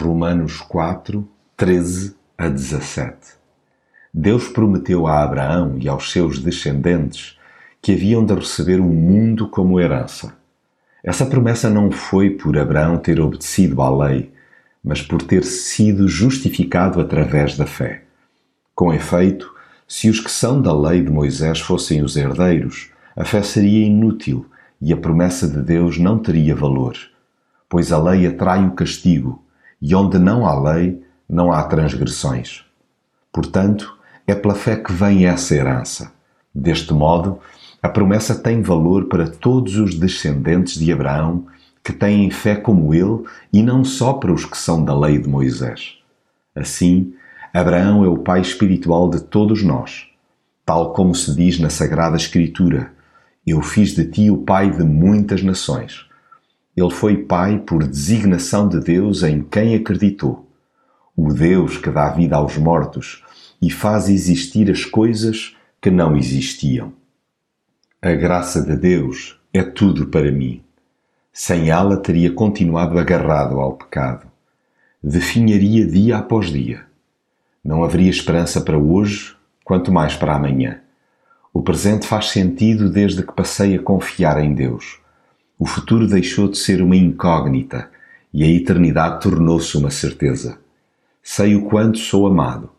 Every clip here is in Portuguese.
Romanos 4, 13 a 17 Deus prometeu a Abraão e aos seus descendentes que haviam de receber o mundo como herança. Essa promessa não foi por Abraão ter obedecido à lei, mas por ter sido justificado através da fé. Com efeito, se os que são da lei de Moisés fossem os herdeiros, a fé seria inútil e a promessa de Deus não teria valor, pois a lei atrai o castigo e onde não há lei, não há transgressões. Portanto, é pela fé que vem essa herança. Deste modo, a promessa tem valor para todos os descendentes de Abraão que têm fé como ele e não só para os que são da lei de Moisés. Assim, Abraão é o pai espiritual de todos nós, tal como se diz na Sagrada Escritura: Eu fiz de ti o pai de muitas nações. Ele foi pai por designação de Deus em quem acreditou. O Deus que dá vida aos mortos e faz existir as coisas que não existiam. A graça de Deus é tudo para mim. Sem ela teria continuado agarrado ao pecado. Definharia dia após dia. Não haveria esperança para hoje, quanto mais para amanhã. O presente faz sentido desde que passei a confiar em Deus o futuro deixou de ser uma incógnita e a eternidade tornou-se uma certeza. Sei o quanto sou amado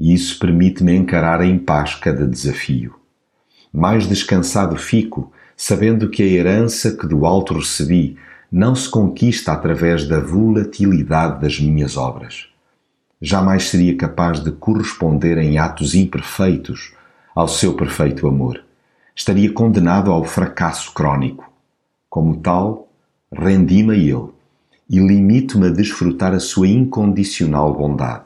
e isso permite-me encarar em paz cada desafio. Mais descansado fico, sabendo que a herança que do alto recebi não se conquista através da volatilidade das minhas obras. Jamais seria capaz de corresponder em atos imperfeitos ao seu perfeito amor. Estaria condenado ao fracasso crônico como tal, rendi-me a Ele e limito-me a desfrutar a sua incondicional bondade.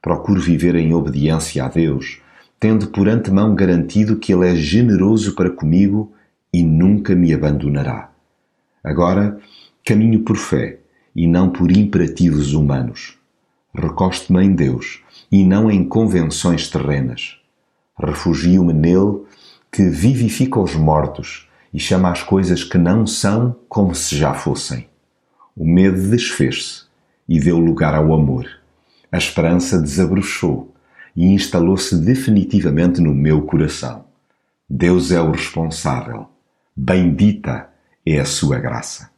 Procuro viver em obediência a Deus, tendo por antemão garantido que Ele é generoso para comigo e nunca me abandonará. Agora, caminho por fé e não por imperativos humanos. Recosto-me em Deus e não em convenções terrenas. Refugio-me nele que vivifica os mortos e chama as coisas que não são como se já fossem. O medo desfez-se e deu lugar ao amor. A esperança desabrochou e instalou-se definitivamente no meu coração. Deus é o responsável. Bendita é a sua graça.